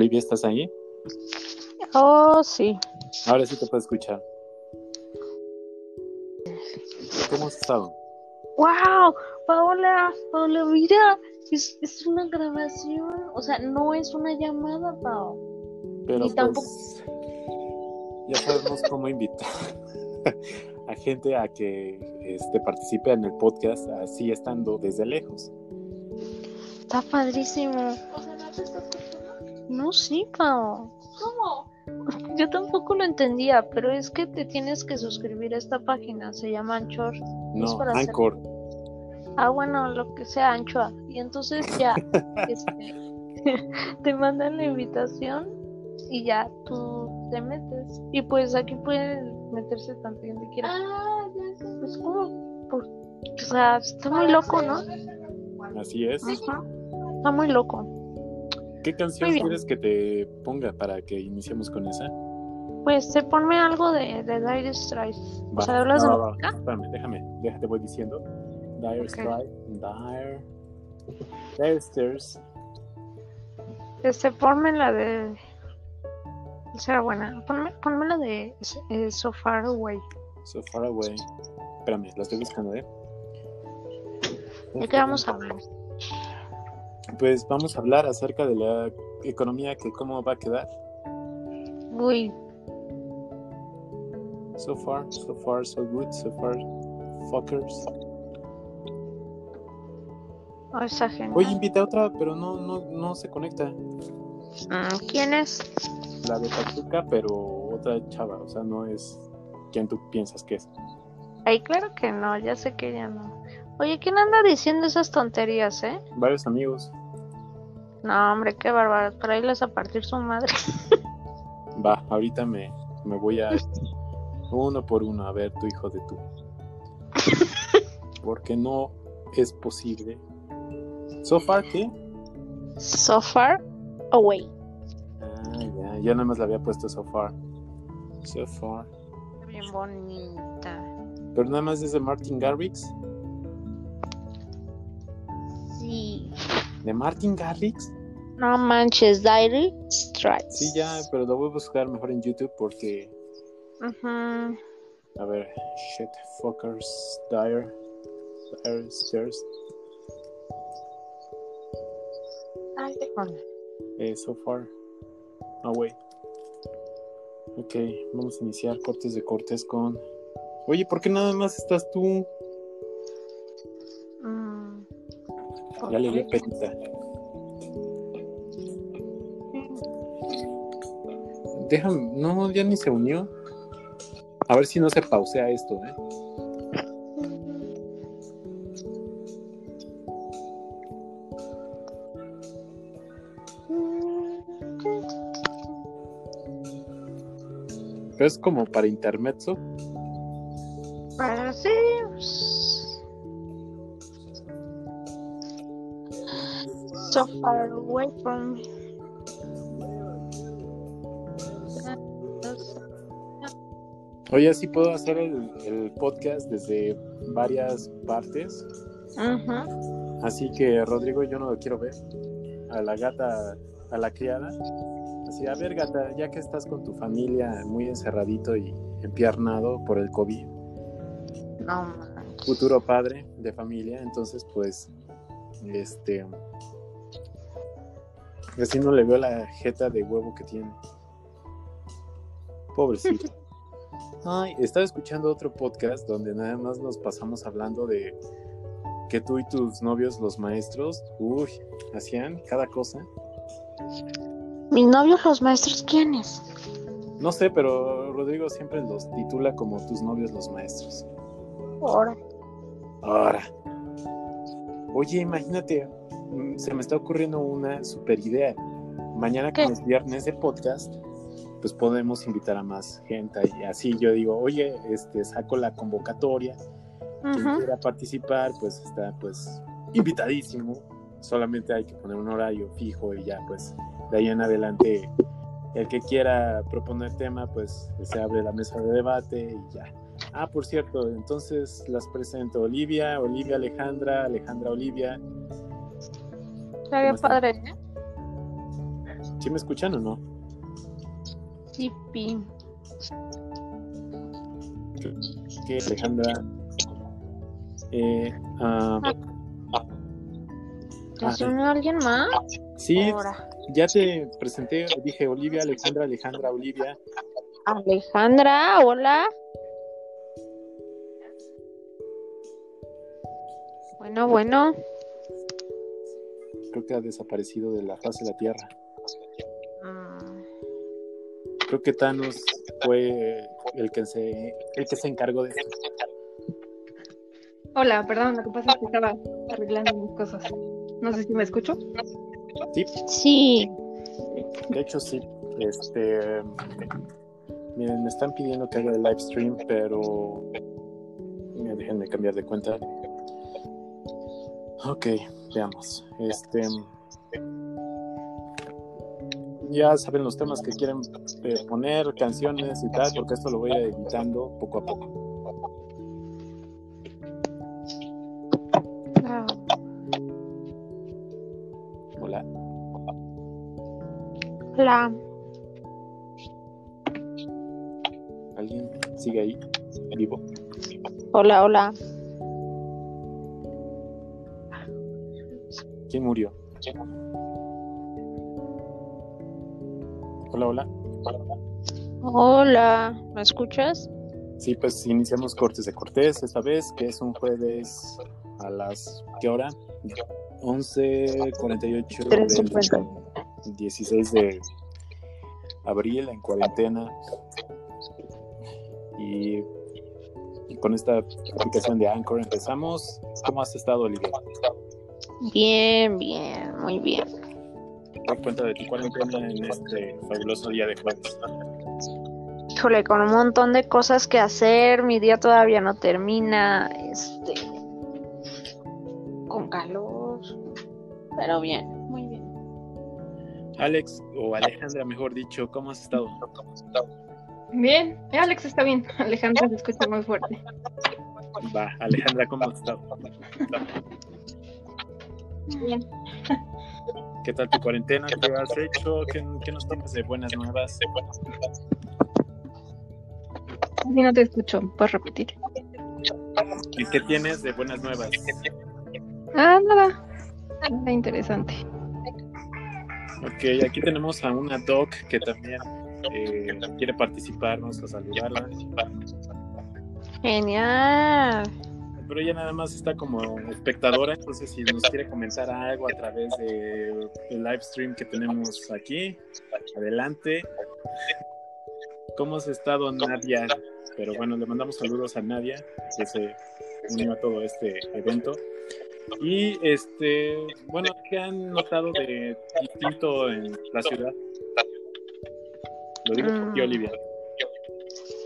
Olivia, ¿estás ahí? Oh, sí. Ahora sí te puedo escuchar. ¿Cómo has estado? ¡Wow! Paola, Paola, mira, es, es una grabación. O sea, no es una llamada, Pao. Pero tampoco- pues ya sabemos cómo invitar a gente a que este, participe en el podcast así estando desde lejos. Está padrísimo. No, sí, Pao. ¿Cómo? Yo tampoco lo entendía, pero es que te tienes que suscribir a esta página. Se llama Anchor. Es No, para hacer- Anchor. Ah, bueno, lo que sea Anchoa. Y entonces ya este, te mandan la invitación y ya tú te metes. Y pues aquí puede meterse tanto quien quiera. Ah, ya sé. Pues como, por- o sea, está muy loco, ¿no? Así es. Ajá. Está muy loco. ¿Qué canción quieres que te ponga para que iniciemos con esa? Pues te ponme algo de, de Dire Straits. O sea, hablas va, de música. Espérame, déjame, déjate, voy diciendo. Dire Ok. Strike, Dire. Dire Stairs. Este, ponme la de. Será buena. Ponme, ponme la de eh, So Far Away. So Far Away. Espérame, la estoy buscando, ¿eh? ¿De qué vamos a hablar? Pues vamos a hablar acerca de la economía, que cómo va a quedar. Uy, So far, so far, so good, so far, fuckers. oh, esa genial. Oye, invita a otra, pero no, no, no se conecta. Mm, ¿Quién es? La de Pachuca, pero otra chava, o sea, no es quien tú piensas que es. Ay, claro que no, ya sé que ya no. Oye, ¿quién anda diciendo esas tonterías, eh? Varios amigos. No, hombre, qué bárbaro. Para irles a partir su madre. Va, ahorita me, me voy a uno por uno a ver tu hijo de tú. Porque no es posible. ¿So far qué? So far away. Ah, ya, ya nada más le había puesto so far. So far. Bien bonita. Pero nada más es de Martin Garrix. Sí. ¿De Martin Garrix? No manches, Dire Straits. Sí, ya, pero lo voy a buscar mejor en YouTube porque. Ujú. A ver, shit, fuckers, dire, dire stairs, Ay, híjole. eh, so far away. Ok, vamos a iniciar cortes de cortes con. Oye, ¿por qué nada más estás tú? Mm. Ya le dio penita. Déjame, no, ya ni se unió. A ver si no se pausea esto, ¿eh? Es como para intermezzo. Pero sí. So far away from. Oye, así puedo hacer el, el podcast desde varias partes. Ujú. Así que, Rodrigo, yo no lo quiero ver. A la gata, a la criada. Así, a ver, gata, ya que estás con tu familia muy encerradito y empiernado por el COVID, No futuro padre de familia, entonces, pues, este. Así no le veo la jeta de huevo que tiene. Pobrecito. Ay, estaba escuchando otro podcast donde nada más nos pasamos hablando de que tú y tus novios, los maestros, uy, hacían cada cosa. Mis novios, los maestros, ¿quiénes? No sé, pero Rodrigo siempre los titula como tus novios, los maestros. Ahora. Ahora. Oye, imagínate, mm, se me está ocurriendo una super idea. Mañana que ¿Qué? es viernes de podcast, pues podemos invitar a más gente y así yo digo, oye, este saco la convocatoria, quien quiera participar, pues está pues invitadísimo. Solamente hay que poner un horario fijo y ya pues de ahí en adelante el que quiera proponer tema, pues se abre la mesa de debate y ya. Ah, por cierto, entonces las presento Olivia, Olivia Alejandra, Alejandra Olivia. Estaría ¿Cómo están? padre, ¿eh? ¿Sí me escuchan o no? Sí, pi. Que Alejandra. Eh, ah, ¿Te Ah, suena alguien más? sí, Ahora. ya te presenté, dije Olivia, Alejandra, Alejandra, Olivia. Alejandra, hola. Bueno, bueno. Creo que ha desaparecido de la faz de la Tierra. Creo que Thanos fue el que se, el que se encargó de esto. Hola, perdón, lo que pasa es que estaba arreglando mis cosas. No sé si me escucho. Sí, Sí. de hecho sí. Este, miren, me están pidiendo que haga el live stream, pero Mira, déjenme cambiar de cuenta. Ok, veamos. Este, ya saben los temas que quieren eh, poner, canciones y tal, porque esto lo voy a ir editando poco a poco. Hola. Hola. ¿Alguien sigue ahí? Vivo. Hola, hola. ¿Quién murió? Hola, hola. Hola. ¿Me escuchas? Sí, pues iniciamos Cortes de Cortés esta vez, que es un jueves a las... ¿Qué hora? 11.48 del 3:50. 16 de abril en cuarentena. Y, y con esta aplicación de Anchor empezamos. ¿Cómo has estado, Olivia? Bien, bien, muy bien. ¿Qué cuenta de tu cuarentena en este fabuloso día de jueves? Híjole, con un montón de cosas que hacer, mi día todavía no termina, este, con calor, pero bien, muy bien. Alex, o Alejandra, mejor dicho, ¿cómo has estado? Bien, eh, Alex está bien. Alejandra se escucha muy fuerte. Va, Alejandra, ¿cómo has estado? Bien. ¿Qué tal tu cuarentena? ¿Qué has hecho? ¿Qué, qué nos tienes de buenas nuevas? Así no te escucho. ¿Puedes repetir? ¿Y qué tienes de buenas nuevas? Ah, nada. Nada interesante. Ok, aquí tenemos a una doc que también eh, quiere participar, vamos a saludarla. Genial. Pero ella nada más está como espectadora, entonces si nos quiere comentar algo a través del live stream que tenemos aquí, adelante. ¿Cómo has estado, Nadia? Pero bueno, le mandamos saludos a Nadia, que se unió a todo este evento. Y este, bueno, ¿qué han notado de distinto en la ciudad? Lo digo por ti, Mm. Olivia.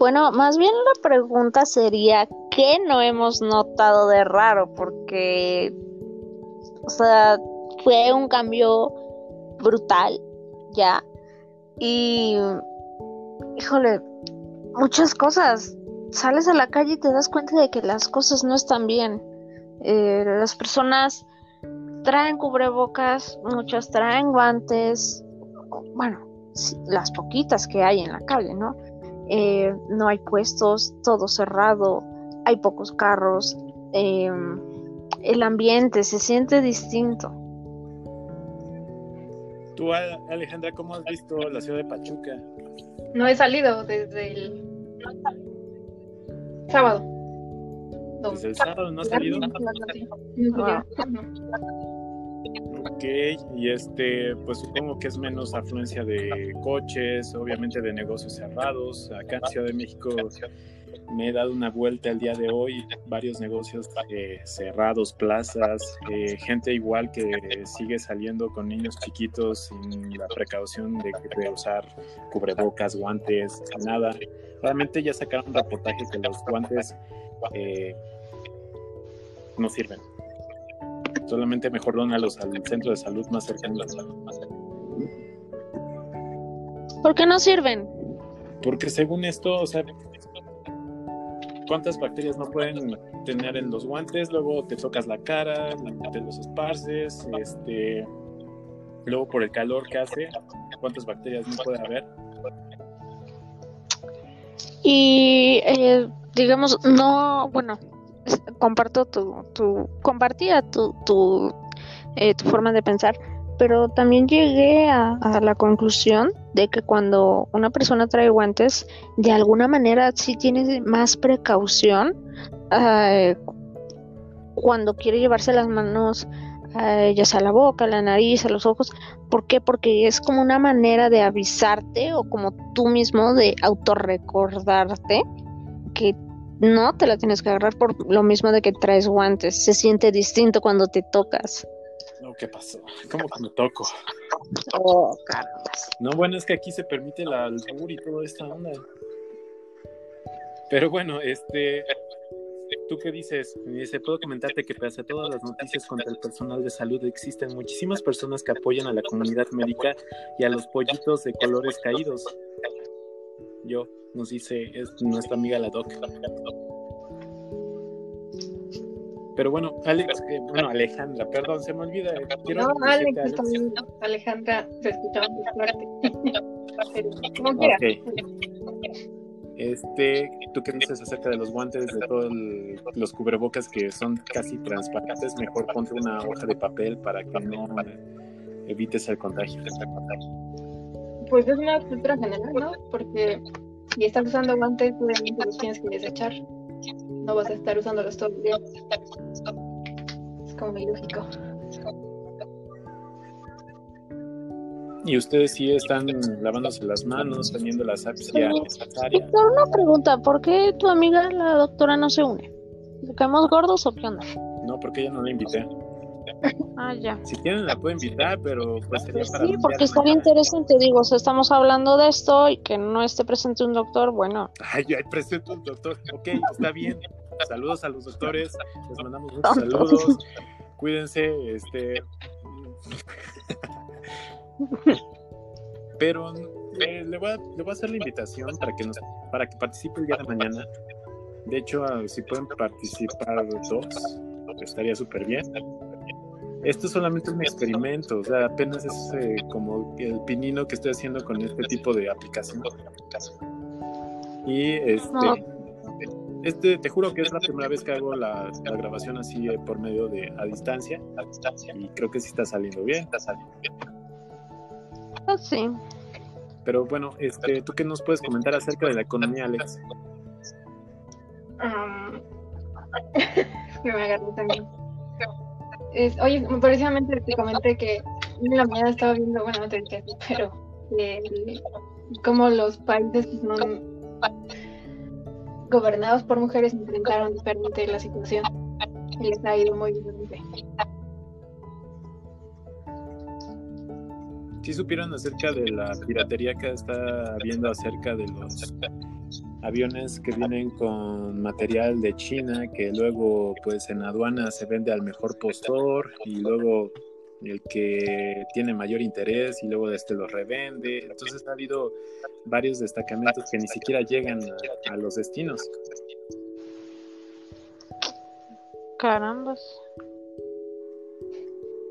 Bueno, más bien la pregunta sería, ¿qué no hemos notado de raro? Porque, o sea, fue un cambio brutal, ya. Y, híjole, muchas cosas. Sales a la calle y te das cuenta de que las cosas no están bien. Eh, las personas traen cubrebocas, muchas traen guantes, bueno, las poquitas que hay en la calle, ¿no? Eh, no hay puestos, todo cerrado, hay pocos carros, eh, el ambiente se siente distinto. Tú, Alejandra, ¿cómo has visto la ciudad de Pachuca? No he salido desde el sábado. Desde el sábado no has salido. No. Ok, y este, pues supongo que es menos afluencia de coches, obviamente de negocios cerrados. Acá en Ciudad de México me he dado una vuelta el día de hoy, varios negocios eh, cerrados, plazas, eh, gente igual que sigue saliendo con niños chiquitos sin la precaución de, de usar cubrebocas, guantes, nada. Realmente ya sacaron un reportaje que los guantes eh, no sirven. Solamente mejor dónalos al centro de salud más cercano. ¿Por qué no sirven? Porque según esto, o sea, ¿cuántas bacterias no pueden tener en los guantes? Luego te tocas la cara, te los esparces, este, Luego por el calor que hace, cuántas bacterias no puede haber. Y eh, digamos, no, bueno, comparto tu, tu compartía tu, tu, eh, tu forma de pensar, pero también llegué a la conclusión de que cuando una persona trae guantes, de alguna manera sí tiene más precaución eh, cuando quiere llevarse las manos, eh, ya sea a la boca, a la nariz, a los ojos. ¿Por qué? Porque es como una manera de avisarte o como tú mismo de autorrecordarte que no te la tienes que agarrar por lo mismo de que traes guantes. Se siente distinto cuando te tocas. ¿Qué pasó? ¿Cómo que me toco? Oh, caramba. No, bueno, es que aquí se permite el albur y toda esta onda. Pero bueno, este, ¿tú qué dices? Me dice, puedo comentarte que pese a todas las noticias contra el personal de salud, existen muchísimas personas que apoyan a la comunidad médica y a los pollitos de colores caídos. Yo, nos dice, es nuestra amiga la Doc. Pero bueno, Alex, eh, bueno, Alejandra, perdón, se me olvida. eh, quiero No, Alex, está bien. Alejandra se escucha muy fuerte. Este, ¿tú qué dices acerca de los guantes, de todos los cubrebocas que son casi transparentes? Mejor ponte una hoja de papel para que no evites el contagio. Pues es una cultura general, ¿no? Porque si estás usando guantes, obviamente los tienes que desechar. No vas a estar usándolos todo el día. Es como ilógico. Y ustedes sí están lavándose las manos, teniendo la asepsia necesaria. Víctor, una pregunta, ¿por qué tu amiga la doctora no se une? ¿Le caemos gordos o qué onda? No, porque ya no la invité. Ah, ya. Si quieren la puedo invitar, pero pues sería Pues para sí, porque estaría interesante, digo, o sea, estamos hablando de esto y que no esté presente un doctor, bueno, Ay, ay, presento un doctor. Ok, está bien. Saludos a los doctores. Les mandamos muchos saludos. Cuídense, este. Pero eh, le, voy a, le voy a hacer la invitación para que nos, para que participe el día de mañana. De hecho, si pueden participar dos, estaría súper bien. Esto es solamente un experimento, o sea, apenas es eh, como el pinino que estoy haciendo con este tipo de aplicación. Y este, No. este, te juro que es la primera vez que hago la, la grabación así eh, por medio de a distancia, y creo que sí está saliendo bien, está saliendo bien. ah, sí. Pero bueno, este, ¿tú qué nos puedes comentar acerca de la economía, Alex? Um, me agarré también. Es, oye, precisamente te comenté que en la mañana estaba viendo, bueno, no te dije pero eh, cómo los países son gobernados por mujeres enfrentaron diferente la situación y les ha ido muy diferente. ¿Sí supieron acerca de la piratería que está habiendo acerca de los aviones que vienen con material de China que luego pues en aduana se vende al mejor postor y luego el que tiene mayor interés y luego este lo revende. Entonces ha habido varios destacamentos que ni siquiera llegan a, a los destinos. Carambas.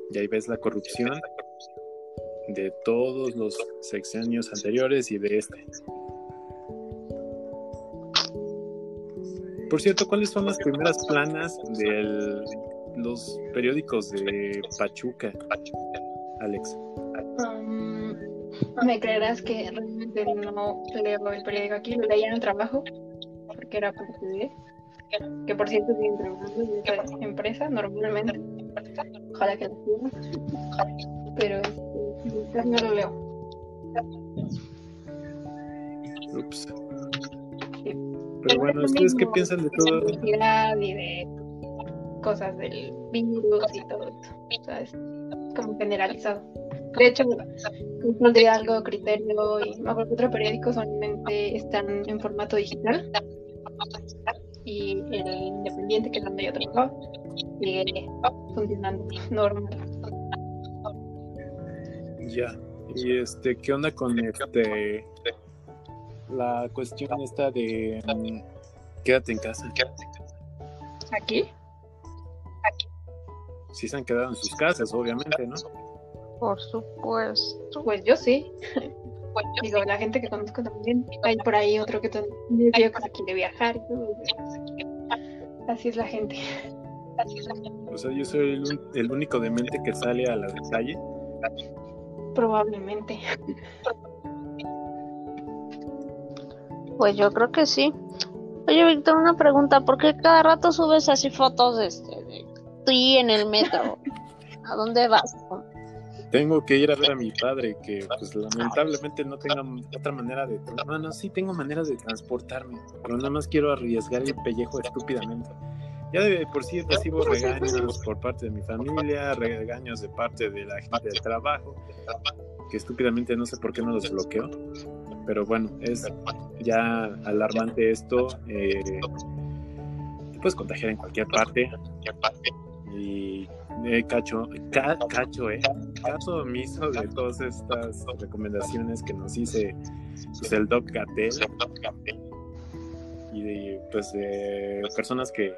Y ahí ves la corrupción de todos los sexenios anteriores y de este. Por cierto, ¿cuáles son las primeras planas de los periódicos de Pachuca, Alex? Um, me creerás que realmente no leo el periódico aquí, lo leía en el trabajo, porque era para estudiar. Que por cierto siguen trabajando en esa empresa normalmente. Ojalá que lo sigan. Pero este, no lo leo. Ups. Sí. Pero bueno, ¿ustedes qué piensan de todo? De y de cosas del virus y todo eso. O sea, es como generalizado. De hecho, Control de Hidalgo, Criterio y me acuerdo que otro periódico solamente están en formato digital. Y el Independiente, que es donde yo trabajo, sigue funcionando normal. Ya. Y este, ¿qué onda con este la cuestión esta de mm, quédate en casa? ¿Aquí? Sí se han quedado en sus casas, obviamente, ¿no? Por supuesto. Pues yo sí. Digo, la gente que conozco también. Hay por ahí otro que también que quiere viajar. Así es la gente. O sea, yo soy el, un- el único demente que sale a la calle. Probablemente. Pues yo creo que sí. Oye, Víctor, una pregunta. ¿Por qué cada rato subes así fotos de, este, de ti en el metro? ¿A dónde vas? Tengo que ir a ver a mi padre, que pues lamentablemente no tenga otra manera de... No, no, sí tengo maneras de transportarme, pero nada más quiero arriesgar el pellejo estúpidamente. Ya de por sí recibo regaños por parte de mi familia, regaños de parte de la gente del trabajo, que estúpidamente no sé por qué no los bloqueo. Pero bueno, es ya alarmante esto. eh, te puedes contagiar en cualquier parte. Y eh, cacho, ca- cacho, eh. Caso omiso de todas estas recomendaciones que nos dice pues, el Doc Gatel y de, pues de personas que,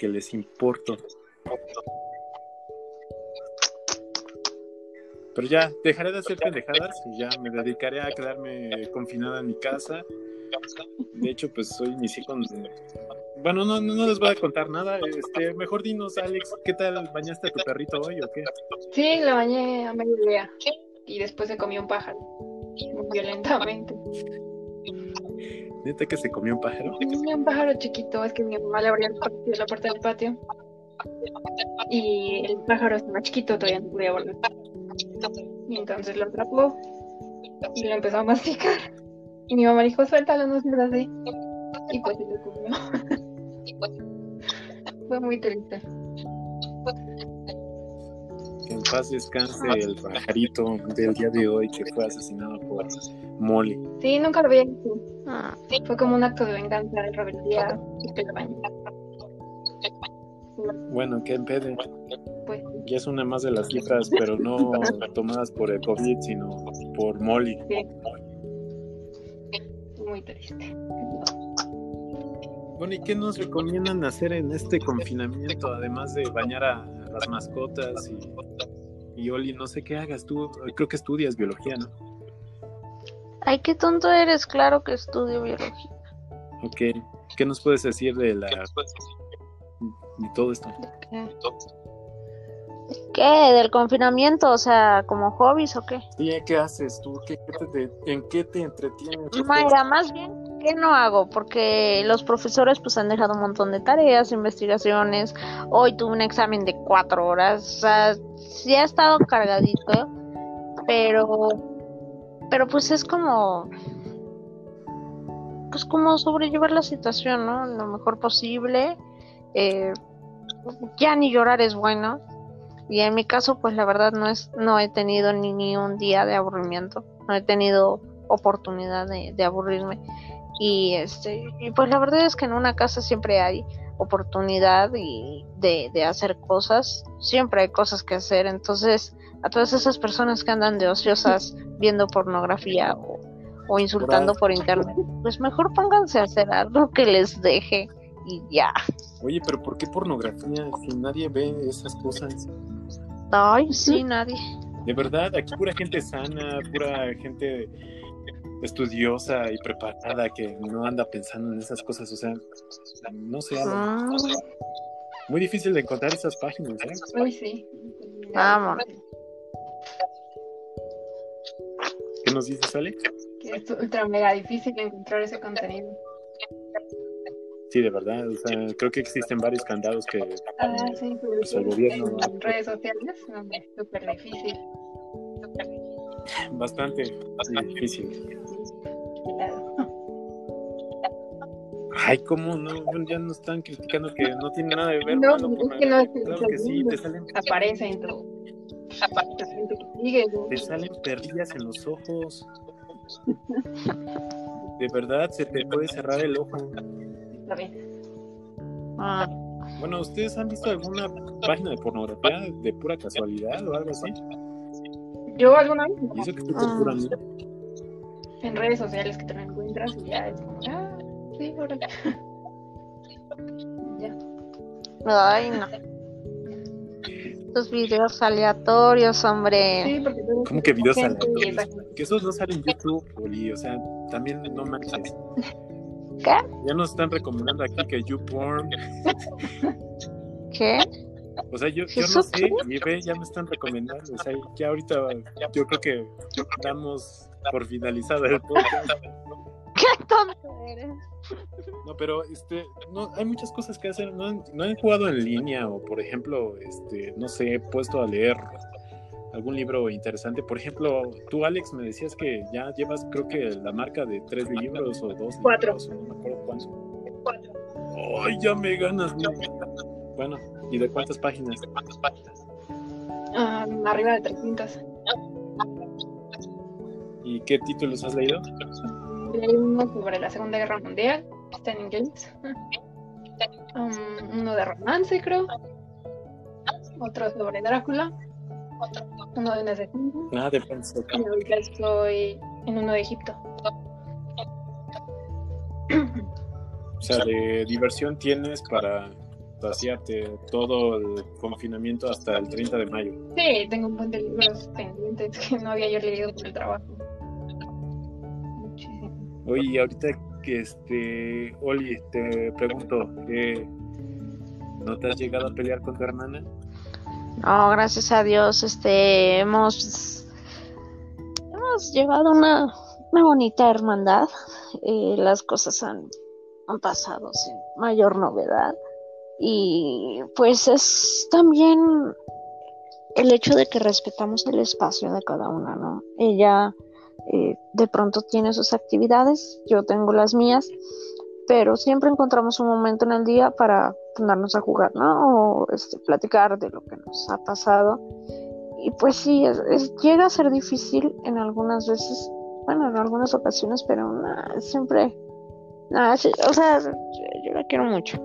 que les importo. Pero ya, dejaré de hacer pendejadas y ya me dedicaré a quedarme confinada en mi casa. De hecho, pues soy mis hijos. Bueno, no, no, les voy a contar nada. Este, mejor dinos, Alex, ¿qué tal bañaste a tu perrito hoy o qué? Sí, lo bañé a mediodía. Y después se comió un pájaro. Violentamente. ¿Neta que se comió un pájaro? Sí, un pájaro chiquito. Es que mi mamá le abrió la puerta del patio. Y el pájaro estaba chiquito, todavía no podía volar. Y entonces lo atrapó y lo empezó a masticar. Y mi mamá dijo, suéltalo, no seas así. Y pues se lo comió. Fue muy triste. Que en paz descanse el pajarito del día de hoy que fue asesinado por Molly. Sí, nunca lo había visto. Ah, Fue como un acto de venganza, de rebeldía. Bueno, que en pedo. Pues Ya es una más de las cifras, pero no tomadas por el COVID, sino por Molly. muy triste. Bueno, ¿y qué nos recomiendan hacer en este confinamiento? Además de bañar a las mascotas y, y Oli, no sé qué hagas tú. Creo que estudias biología, ¿no? Ay, qué tonto eres. Claro que estudio biología. Ok. ¿Qué nos puedes decir de la de todo esto? ¿Qué? ¿Qué? ¿Del confinamiento? O sea, ¿como hobbies o qué? Sí, ¿qué haces tú? ¿Qué, qué te- ¿En qué te entretienes? Mayra, más bien, ¿qué no hago? Porque los profesores pues han dejado un montón de tareas, investigaciones. Hoy tuve un examen de cuatro horas. O sea, sí ha estado cargadito, pero, pero pues es como, pues como sobrellevar la situación, ¿no? Lo mejor posible. Eh, ya ni llorar es bueno. Y en mi caso, pues la verdad no es, no he tenido ni, ni un día de aburrimiento. No he tenido oportunidad de, de aburrirme. Y este, y pues la verdad es que en una casa siempre hay oportunidad y de, de hacer cosas. Siempre hay cosas que hacer. Entonces, a todas esas personas que andan de ociosas viendo pornografía o, o insultando por internet, pues mejor pónganse a hacer algo que les deje y ya. Oye, pero ¿por qué pornografía si nadie ve esas cosas? Ay, sí, nadie. De verdad, aquí pura gente sana, pura gente estudiosa y preparada que no anda pensando en esas cosas. O sea, no sé, Mm, muy difícil de encontrar esas páginas. ¿eh? Uy, sí. Vamos. ¿Qué nos dices, Alex? Que es ultra mega difícil encontrar ese contenido. Sí, de verdad. O sea, creo que existen varios candados que Ah, sí, Pues el gobierno, redes sociales, no, es súper difícil. Bastante difícil. Claro. Ay, ¿cómo no? Bueno, Ya nos están criticando que no tiene nada de ver. No, mano, es que no Claro que sí, te salen, Aparece en tu. Sigue, ¿no? te salen perrillas en los ojos. De verdad, se te puede cerrar el ojo. Está bien. ah, Bueno, ¿ustedes han visto alguna página de pornografía de pura casualidad o algo así? Yo alguna vez Y eso que estoy por pura mierda. en redes sociales que te lo encuentras y ya es como, ah, sí, órale. Ya. ay, no. Tus videos aleatorios, hombre. Sí, porque ¿Cómo que videos aleatorios? Que esos no salen en YouTube, Oli, o sea, también no manches. ¿Qué? Ya nos están recomendando aquí que YouPorn. ¿Qué? O sea, yo, yo ¿Eso no sé, qué? y ve, ya me están recomendando. O sea, ya ahorita yo creo que damos por finalizado el podcast. ¿Qué tonto eres? No, pero este, no, hay muchas cosas que hacer. No, han- no he jugado en línea o, por ejemplo, este, no sé, he puesto a leer algún libro interesante. Por ejemplo, tú, Alex, me decías que ya llevas, creo que la marca de tres libros o dos Cuatro. libros, o no me acuerdo cuántos. Ay, ya me ganas. ¿no? Bueno, ¿y de cuántas páginas? Ah, arriba de 300. ¿Y qué títulos has leído? Leí uno sobre la Segunda Guerra Mundial, está en inglés. Um, uno de romance, creo. Otro sobre Drácula. Uno de un asesino. Nada de pensar. Y ahorita estoy en uno de Egipto. O sea, de diversión tienes para vaciarte todo el confinamiento hasta el 30 de mayo. Sí, tengo un montón de libros pendientes que no había yo leído por el trabajo. Muchísimo. Oye, y ahorita que este, Oli, te pregunto, ¿qué, ¿no te has llegado a pelear con tu hermana? No, gracias a Dios, este, hemos, hemos llevado una, una bonita hermandad. Eh, las cosas han, han pasado sin mayor novedad. Y pues es también el hecho de que respetamos el espacio de cada una, ¿no? Ella eh, de pronto tiene sus actividades, yo tengo las mías, pero siempre encontramos un momento en el día para ponernos a jugar, ¿no? O este, platicar de lo que nos ha pasado. Y pues sí, es- es- llega a ser difícil en algunas veces, bueno, en algunas ocasiones, pero siempre, sí, o sea, yo la quiero mucho,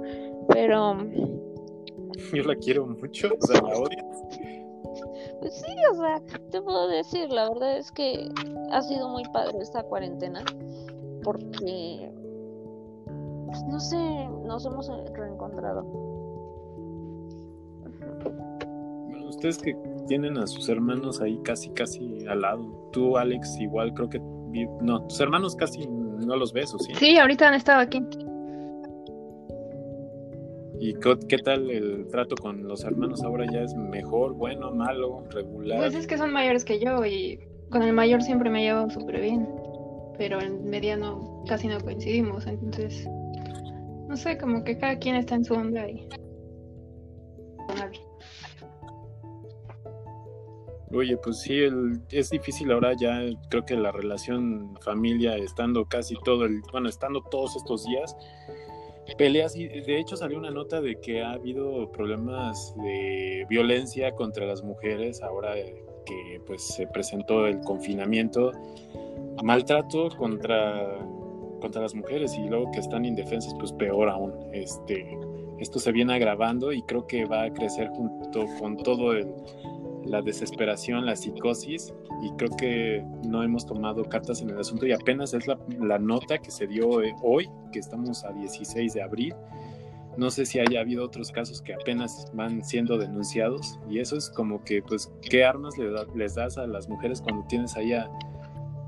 pero Yo la quiero mucho, o sea, la odio. Pues sí, o sea, te puedo decir, la verdad es que ha sido muy padre esta cuarentena porque, pues no sé, nos hemos reencontrado. Bueno, ustedes que tienen a sus hermanos ahí casi, casi al lado. Tú, Alex, igual creo que... No, tus hermanos casi no los ves, ¿o sí? Sí, ahorita han estado aquí. ¿Y qué, tal el trato con los hermanos ahora ya es mejor, bueno, malo, regular? Pues es que son mayores que yo y con el mayor siempre me llevo súper bien. Pero el mediano casi no coincidimos, entonces no sé, como que cada quien está en su onda y Oye, pues sí, el- es difícil ahora ya, creo que la relación familia, estando casi todo el, bueno, estando todos estos días, peleas y de hecho salió una nota de que ha habido problemas de violencia contra las mujeres ahora que pues se presentó el confinamiento, maltrato contra, contra las mujeres y luego que están indefensas, pues peor aún. Este, esto se viene agravando y creo que va a crecer junto con todo el la desesperación, la psicosis, y creo que no hemos tomado cartas en el asunto y apenas es la, la nota que se dio eh, hoy, que estamos a 16 de abril. No sé si haya habido otros casos que apenas van siendo denunciados y eso es como que, pues, ¿qué armas les das a las mujeres cuando tienes ahí a,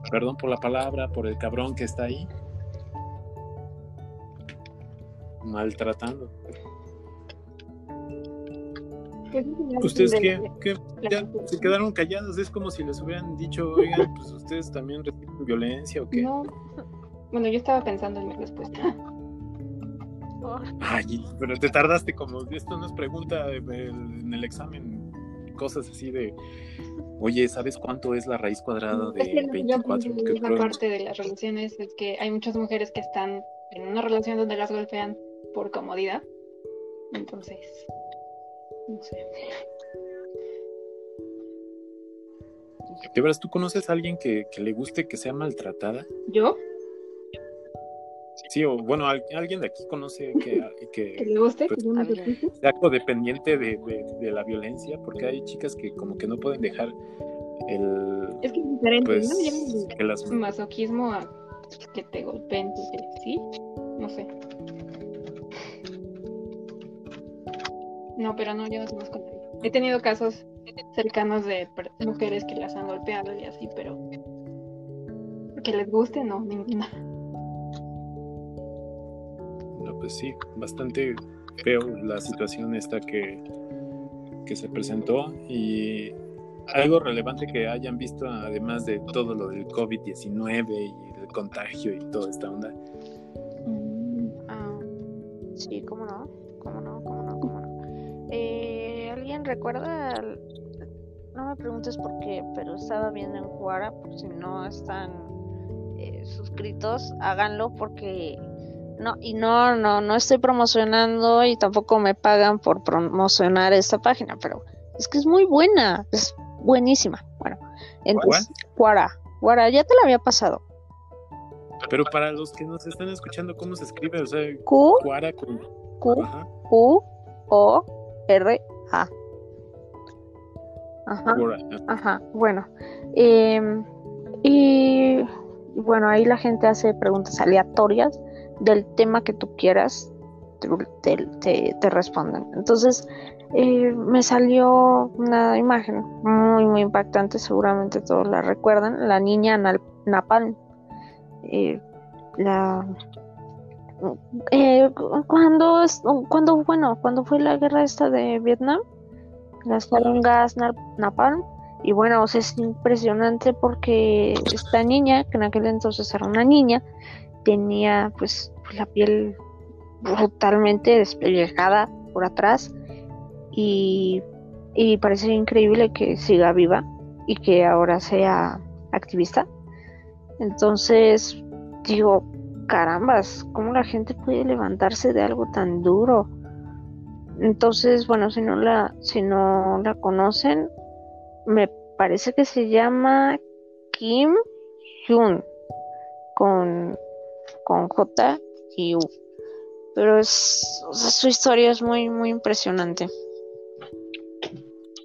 perdón por la palabra, por el cabrón que está ahí? Maltratando. ¿Ustedes qué? qué? Ya se quedaron callados, es como si les hubieran dicho, oigan, pues ustedes también reciben violencia o qué. No. Bueno, yo estaba pensando en mi respuesta. Ay, pero te tardaste como, esto no es pregunta en el examen, cosas así de, oye, ¿sabes cuánto es la raíz cuadrada Es de lo que yo 24? pienso Que creo- parte de las relaciones es que hay muchas mujeres que están en una relación donde las golpean por comodidad. Entonces, no sé. ¿De veras tú conoces a alguien que, que le guste que sea maltratada? ¿Yo? Sí, o bueno, al- alguien de aquí conoce que, ¿Que que le guste? Pues- ¿Que yo me sea codependiente de, de, de la violencia, porque hay chicas que como que no pueden dejar el... Es que es diferente, Pues, ¿no? que las... Ya masoquismo a que te golpeen, porque sí, no sé. No, pero no, yo no conozco a nadie. he tenido casos cercanos de mujeres que las han golpeado y así, pero que les guste, no, ninguna. No, pues sí, bastante feo la situación esta que, que se presentó y algo relevante que hayan visto además de todo lo del COVID-19 y el contagio y toda esta onda. Mm, ah, sí, cómo no, cómo no, Eh, ¿Alguien recuerda? No me preguntes por qué, pero estaba viendo en Juara, por si no están eh, suscritos, háganlo porque no, y no, no, no estoy promocionando y tampoco me pagan por promocionar esta página, pero es que es muy buena, es buenísima. Bueno, entonces, Guara, Guara, ya te la había pasado. Pero para los que nos están escuchando, ¿cómo se escribe? O sea, Q, con... Q, U, O, R, A. Ajá. Ajá, bueno. Em, y bueno, ahí la gente hace preguntas aleatorias del tema que tú quieras, te, te, te responden. Entonces, eh, me salió una imagen muy, muy impactante, seguramente todos la recuerdan, la niña Napalm. Eh, la, eh, cuando, cuando, bueno, cuando fue la guerra esta de Vietnam, las gas Napalm, y bueno, es impresionante porque esta niña, que en aquel entonces era una niña, tenía pues la piel brutalmente despellejada por atrás y, y parece increíble que siga viva y que ahora sea activista. Entonces digo, carambas, ¿cómo la gente puede levantarse de algo tan duro? Entonces, bueno, si no la, si no la conocen, me parece que se llama Kim Hyun con, con J y U. Pero es, su historia es muy, muy impresionante.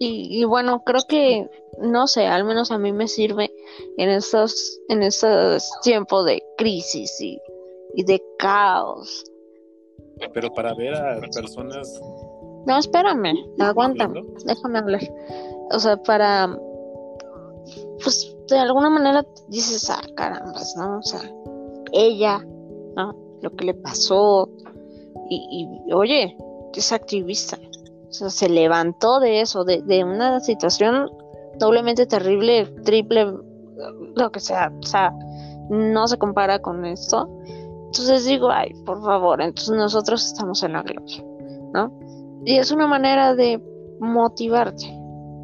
Y, bueno, creo que, no sé, al menos a mí me sirve en estos, en estos tiempos de crisis y, y de caos. Pero para ver a personas... No, espérame, aguántame, déjame hablar. O sea, para... Pues de alguna manera dices, ah, carambas, ¿no? O sea, ella, ¿no? Lo que le pasó. Y, y oye, es activista. O sea, se levantó de eso, de, de una situación doblemente terrible, triple, lo que sea. O sea, no se compara con esto. Entonces digo, ay, por favor, entonces nosotros estamos en la gloria, ¿no? Y es una manera de motivarte.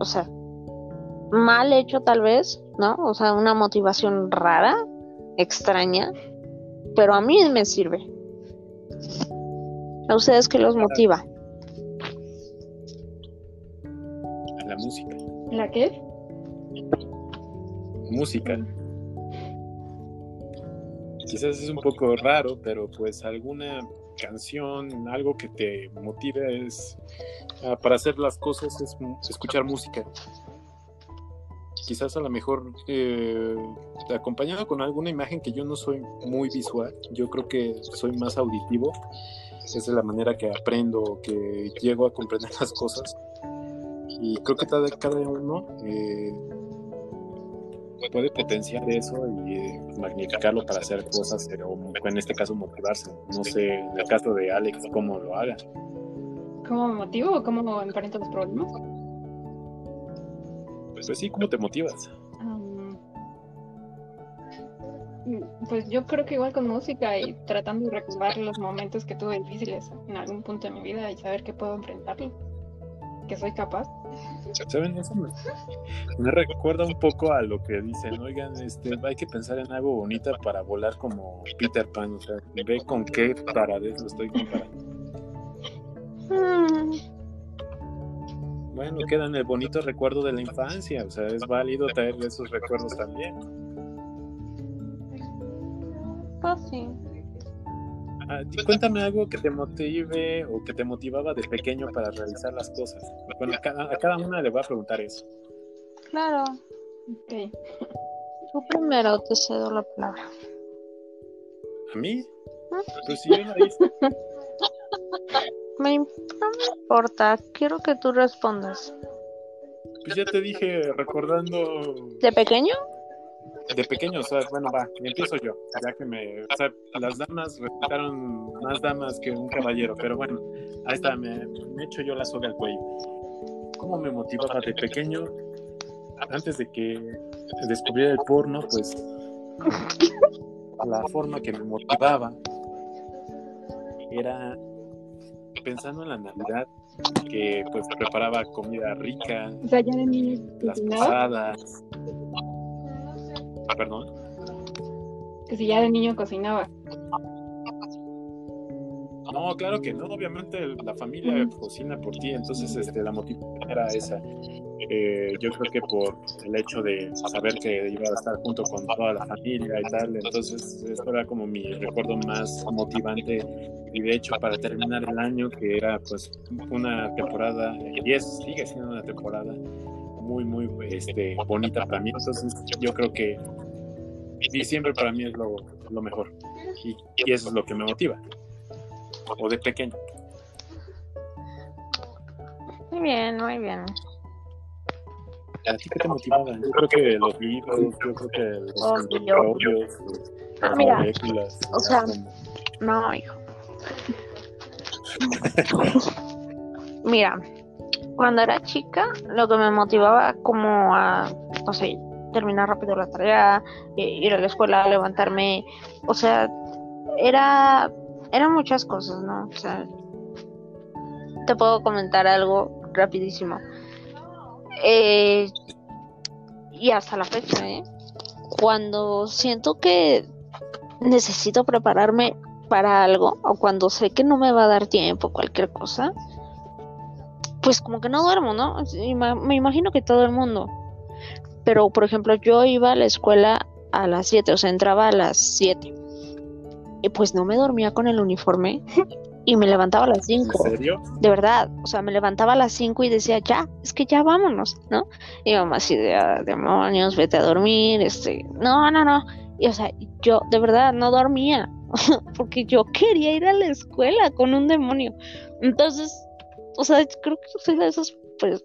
O sea, mal hecho tal vez, ¿no? O sea, una motivación rara, extraña, pero a mí me sirve. ¿A ustedes qué los motiva? música. ¿La qué? Música. Quizás es un poco raro, pero pues alguna canción, algo que te motive es ah, para hacer las cosas es escuchar música. Quizás a lo mejor eh, acompañado con alguna imagen que yo no soy muy visual, yo creo que soy más auditivo. Esa es la manera que aprendo, que llego a comprender las cosas y creo que cada, uno eh, puede potenciar eso y eh, magnificarlo para hacer cosas, o en este caso motivarse. No sé, en el caso de Alex, cómo lo haga. ¿Cómo me motivo o cómo enfrento los problemas? Pues, pues sí, ¿cómo te motivas? pues yo creo que igual con música y tratando de recordar los momentos que tuve difíciles en algún punto de mi vida y saber que puedo enfrentarlo, que soy capaz. ¿Saben? Eso me, recuerda un poco a lo que dicen, oigan, este, hay que pensar en algo bonito para volar como Peter Pan, o sea, ve con qué paradez lo estoy comparando. Hmm. Bueno, queda en el bonito recuerdo de la infancia, o sea, es válido traer esos recuerdos también. Pues sí. Ah, cuéntame algo que te motive o que te motivaba de pequeño para realizar las cosas. Bueno, a cada, a cada una le voy a preguntar eso. Claro. Ok. Tú primero te cedo la palabra. ¿A mí? Pues si yo la hice. Me, no me importa, quiero que tú respondas. Pues ya te dije, recordando ¿De pequeño? De pequeño, o sea, bueno, va, empiezo yo, ya que me, o sea, las damas resultaron más damas que un caballero, pero bueno, ahí está, me, me echo yo la soga al cuello. ¿Cómo me motivaba de pequeño? Antes de que descubriera el porno, pues la forma que me motivaba era pensando en la Navidad, que pues preparaba comida rica, O sea, ya de niño las posadas, perdón. que si ya de niño cocinaba. No, claro que no, obviamente la familia cocina por ti, entonces este, la motivación era esa. Eh, yo creo que por el hecho de saber que iba a estar junto con toda la familia y tal, entonces eso era como mi recuerdo más motivante y de hecho para terminar el año que era pues una temporada y es, sigue siendo una temporada muy muy este, bonita para mí, entonces yo creo que diciembre para mí es lo, lo mejor y, y eso es lo que me motiva o de pequeño. Muy bien, muy bien. ¿A ti qué te motivaba? Yo creo que los libros, yo creo que los Obvio. audios, Ah, las moléculas. o sea, No, hijo. Mira, cuando era chica, lo que me motivaba como a, no sé, terminar rápido la tarea, eh, ir a la escuela, levantarme, o sea, era, eran muchas cosas, ¿no? O sea, te puedo comentar algo rapidísimo. Eh, y hasta la fecha, ¿eh? Cuando siento que necesito prepararme para algo o cuando sé que no me va a dar tiempo, cualquier cosa, pues como que no duermo, ¿no? Me imagino que todo el mundo. Pero, por ejemplo, yo iba a la escuela a las 7, o sea, entraba a las 7. Y pues no me dormía con el uniforme y me levantaba a las ¿En 5 serio? de verdad, o sea, me levantaba a las 5 y decía, ya, es que ya vámonos, ¿no? Y mamá así de, "Ah, demonios, vete a dormir, este, no, no, no. Y o sea, yo de verdad no dormía, porque yo quería ir a la escuela con un demonio. Entonces, o sea, creo que soy de esas, pues,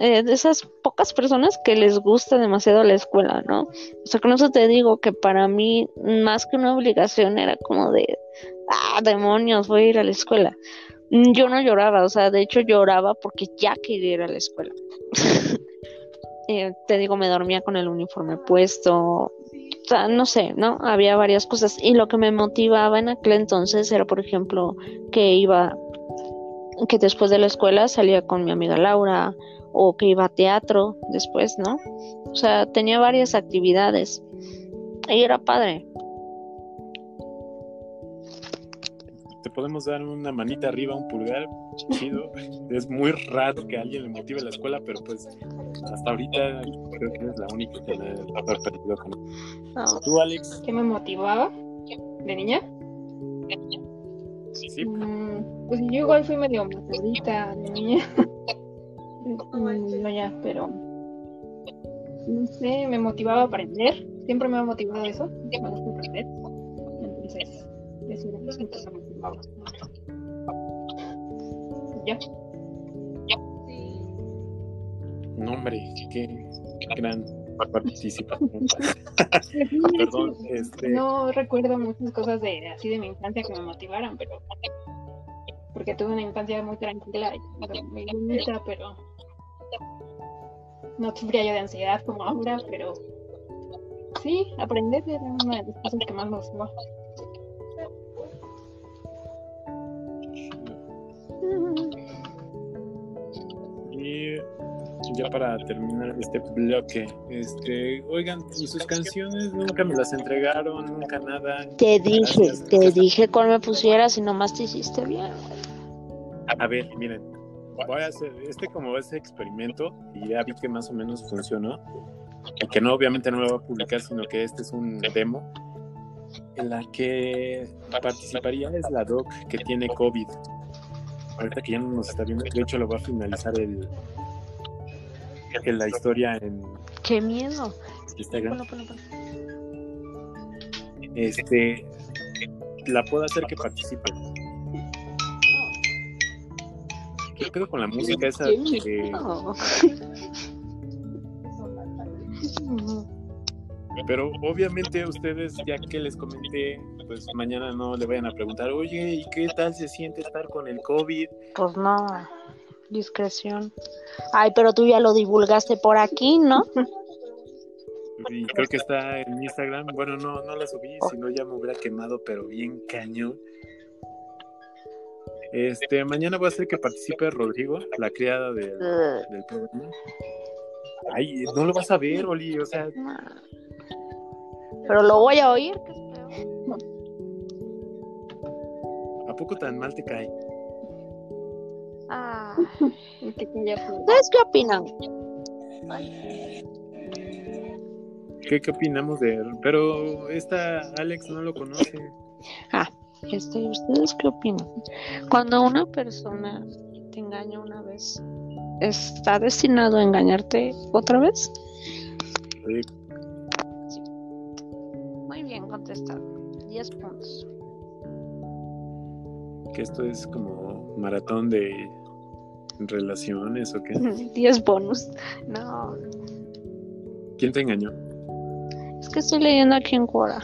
eh, de esas pocas personas que les gusta demasiado la escuela, ¿no? O sea, con eso te digo que para mí, más que una obligación, era como de, ah, demonios, voy a ir a la escuela. Mm, Yo no lloraba, o sea, de hecho lloraba porque ya quería ir a la escuela. Eh, te digo, me dormía con el uniforme puesto, o sea, no sé, ¿no? Había varias cosas. Y lo que me motivaba en aquel entonces era, por ejemplo, que iba, que después de la escuela salía con mi amiga Laura, o que iba a teatro después, ¿no? O sea, tenía varias actividades. Y era padre. Te podemos dar una manita arriba, un pulgar, chido. Es muy raro que a alguien le motive la escuela, pero pues hasta ahorita creo que eres la única que me ha perdido con No, ¿Tú, Alex? ¿Qué me motivaba de niña? Sí, Mm, pues yo igual fui medio matadita de niña. No ya, pero no sé, me motivaba a aprender. Siempre me ha motivado eso. Me gusta aprender. Entonces, eso era lo que me motivaba. Ya. no, hombre, qué gran participación. Perdón, este. No recuerdo muchas cosas de así de mi infancia que me motivaran, pero porque tuve una infancia muy tranquila y muy bonita, pero no sufría yo de ansiedad como ahora, pero sí, aprender era una de las cosas que más me gustaba. Y ya para terminar este bloque, este, oigan, ¿y sus canciones nunca me las entregaron, nunca nada? Te dije, Gracias. te dije cuál me pusieras y nomás te hiciste bien. A ver, miren, voy a hacer este como ese experimento y ya vi que más o menos funcionó. Y que no, obviamente no lo voy a publicar, sino que este es un demo. En la que participaría es la doc que tiene COVID. Ahorita que ya no nos está viendo, de hecho lo voy a finalizar el, el- la historia en Qué miedo. Instagram. Este, la puedo hacer que participe. ¿Qué pedo con la música esa? Pero obviamente ustedes, ya que les comenté, pues mañana no le vayan a preguntar, oye, ¿y qué tal se siente estar con el COVID? Pues no, discreción. Ay, pero tú ya lo divulgaste por aquí, ¿no? Y creo que está en Instagram. Bueno, no, no la subí, si no ya me hubiera quemado, pero bien cañón. Este, mañana voy a hacer que participe Rodrigo, la criada del, del programa. Ay, no lo vas a ver, Oli, o sea, Pero lo voy a oír, que es peor. ¿a poco tan mal te cae? Ah, ¿Ustedes qué opinan? ¿Qué, qué opinamos de él? Pero esta Alex no lo conoce. Este, ¿Ustedes qué opinan? Cuando una persona te engaña una vez, ¿está destinado a engañarte otra vez? Oye, Muy bien contestado. 10 puntos. que esto es como maratón de relaciones o qué. 10 bonus. No, ¿Quién te engañó? Que estoy leyendo aquí en Quora.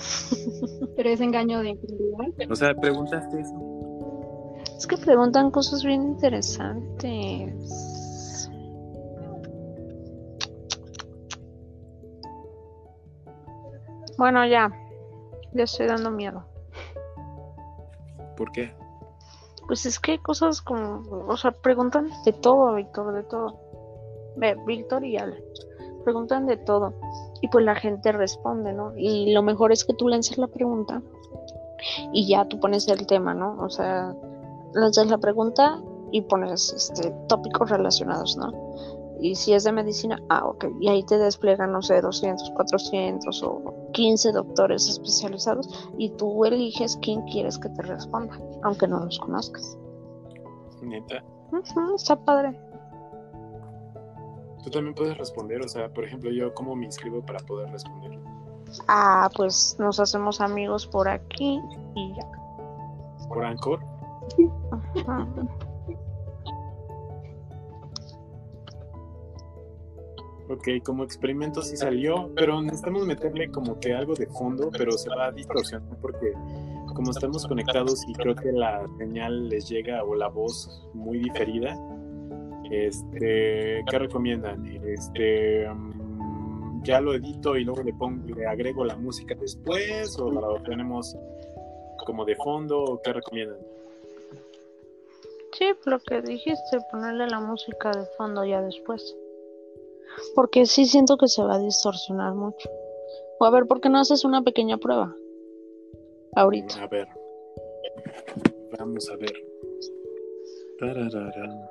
Pero es engaño de individual. O sea, preguntaste eso. Es que preguntan cosas bien interesantes. Bueno, ya. Ya estoy dando miedo. ¿Por qué? Pues es que hay cosas como, o sea, preguntan de todo, Víctor, de todo. Ve, Víctor y Ale, preguntan de todo. Y pues la gente responde, ¿no? Y lo mejor es que tú lances la pregunta y ya tú pones el tema, ¿no? O sea, lanzas la pregunta y pones este tópicos relacionados, ¿no? Y si es de medicina, ah, ok. Y ahí te despliegan, no sé, 200, 400 o 15 doctores especializados y tú eliges quién quieres que te responda, aunque no los conozcas. Neta. Ujú, está padre. Tú también puedes responder, o sea, por ejemplo, yo cómo me inscribo para poder responder. Ah, pues nos hacemos amigos por aquí y ya. Por Anchor. Ujú. Ok, como experimento sí salió, pero necesitamos meterle como que algo de fondo, pero se va a distorsionar porque como estamos conectados y creo que la señal les llega o la voz muy diferida, este, ¿qué recomiendan? Este, mm, ya lo edito y luego le pongo, le agrego la música después o lo tenemos como de fondo o qué recomiendan? Sí, lo que dijiste, ponerle la música de fondo ya después. Porque sí siento que se va a distorsionar mucho. O a ver, ¿por qué no haces una pequeña prueba? Ahorita. A ver. Vamos a ver. Tararara.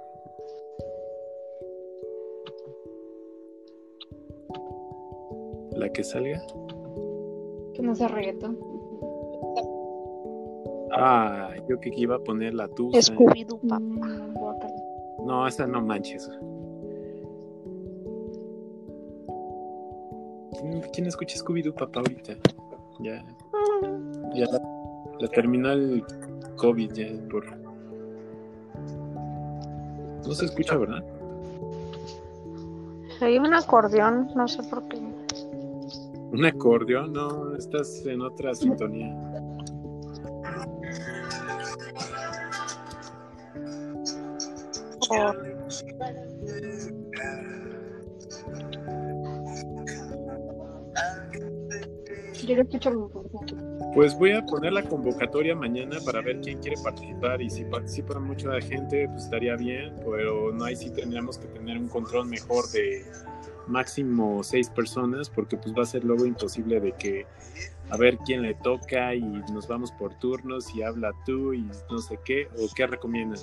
La que salga. Que no sea reggaetón. Ah, yo que iba a poner la tuya. Scooby-Doo, papá. Mm, guácala. No, esa no manches. ¿Quién, quién escucha Scooby-Doo, papá, ahorita? Ya, ya la, la terminó el COVID, ya por... No se escucha, ¿verdad? Hay un acordeón, no sé por qué. Un acordeón, no, estás en otra sintonía. O- Yo lo escucho. Pues voy a poner la convocatoria mañana para ver quién quiere participar y si participa mucha gente, pues estaría bien, pero no ahí sí tendríamos que tener un control mejor de máximo seis personas porque pues va a ser luego imposible de que a ver quién le toca y nos vamos por turnos y habla tú y no sé qué o qué recomiendan.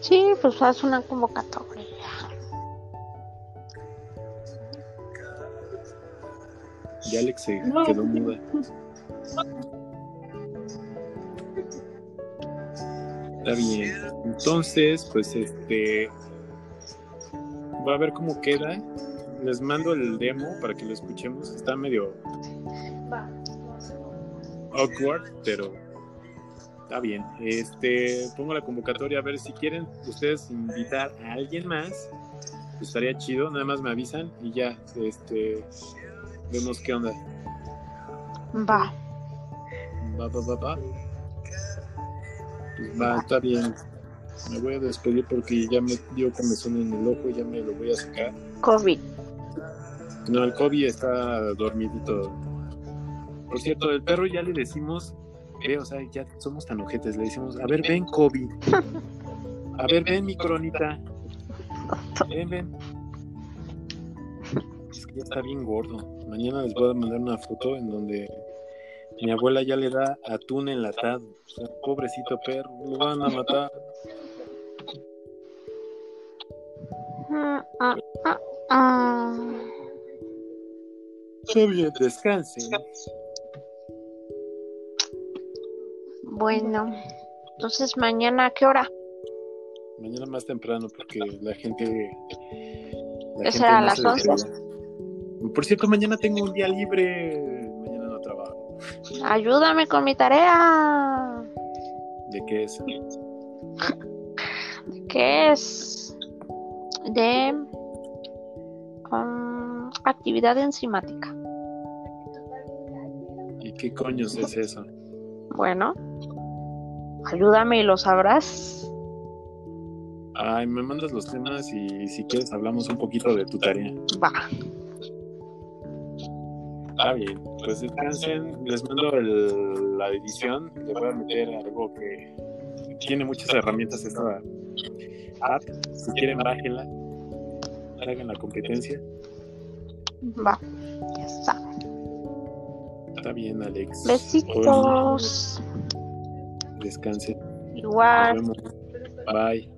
Sí, pues haz una convocatoria. Y Alex se No. quedó muda. Está bien. Entonces, pues este va a ver cómo queda. Les mando el demo para que lo escuchemos. Está medio awkward, pero Está bien. Este, pongo la convocatoria a ver si quieren ustedes invitar a alguien más. pues estaría chido, nada más me avisan y ya, este, vemos qué onda. Va. Va, va, va, va. Pues va, está bien. Me voy a despedir porque ya me dio suena en el ojo, ya me lo voy a sacar. COVID. No, el Kobe está dormidito. Por cierto, el perro ya le decimos, ve, o sea, ya somos tan ojetes, le decimos, a ver, ven, Kobe. A ver, ven, mi coronita. Ven, ven. Es que ya está bien gordo. Mañana les voy a mandar una foto en donde mi abuela ya le da atún enlatado. O sea, pobrecito perro, lo van a matar. Ah, ah, ah, ah. Está bien, descansen. Bueno, entonces mañana a qué hora? Mañana más temprano porque la gente... la era a no las se 11. desvela. Por cierto, mañana tengo un día libre. Mañana no trabajo. Ayúdame con mi tarea. ¿De qué es? ¿Qué es? De um, actividad enzimática. ¿Y qué coños es eso? Bueno, ayúdame y lo sabrás. Ay, me mandas los temas y si quieres hablamos un poquito de tu tarea. Va. Está bien, pues descansen. Les mando el- la edición. Le voy a meter algo que tiene muchas herramientas esta app. Si quieren, bájenla. Hagan la competencia. Va. Ya está. Está bien, Alex. Besitos. Descansen. Igual. Nos vemos. Bye.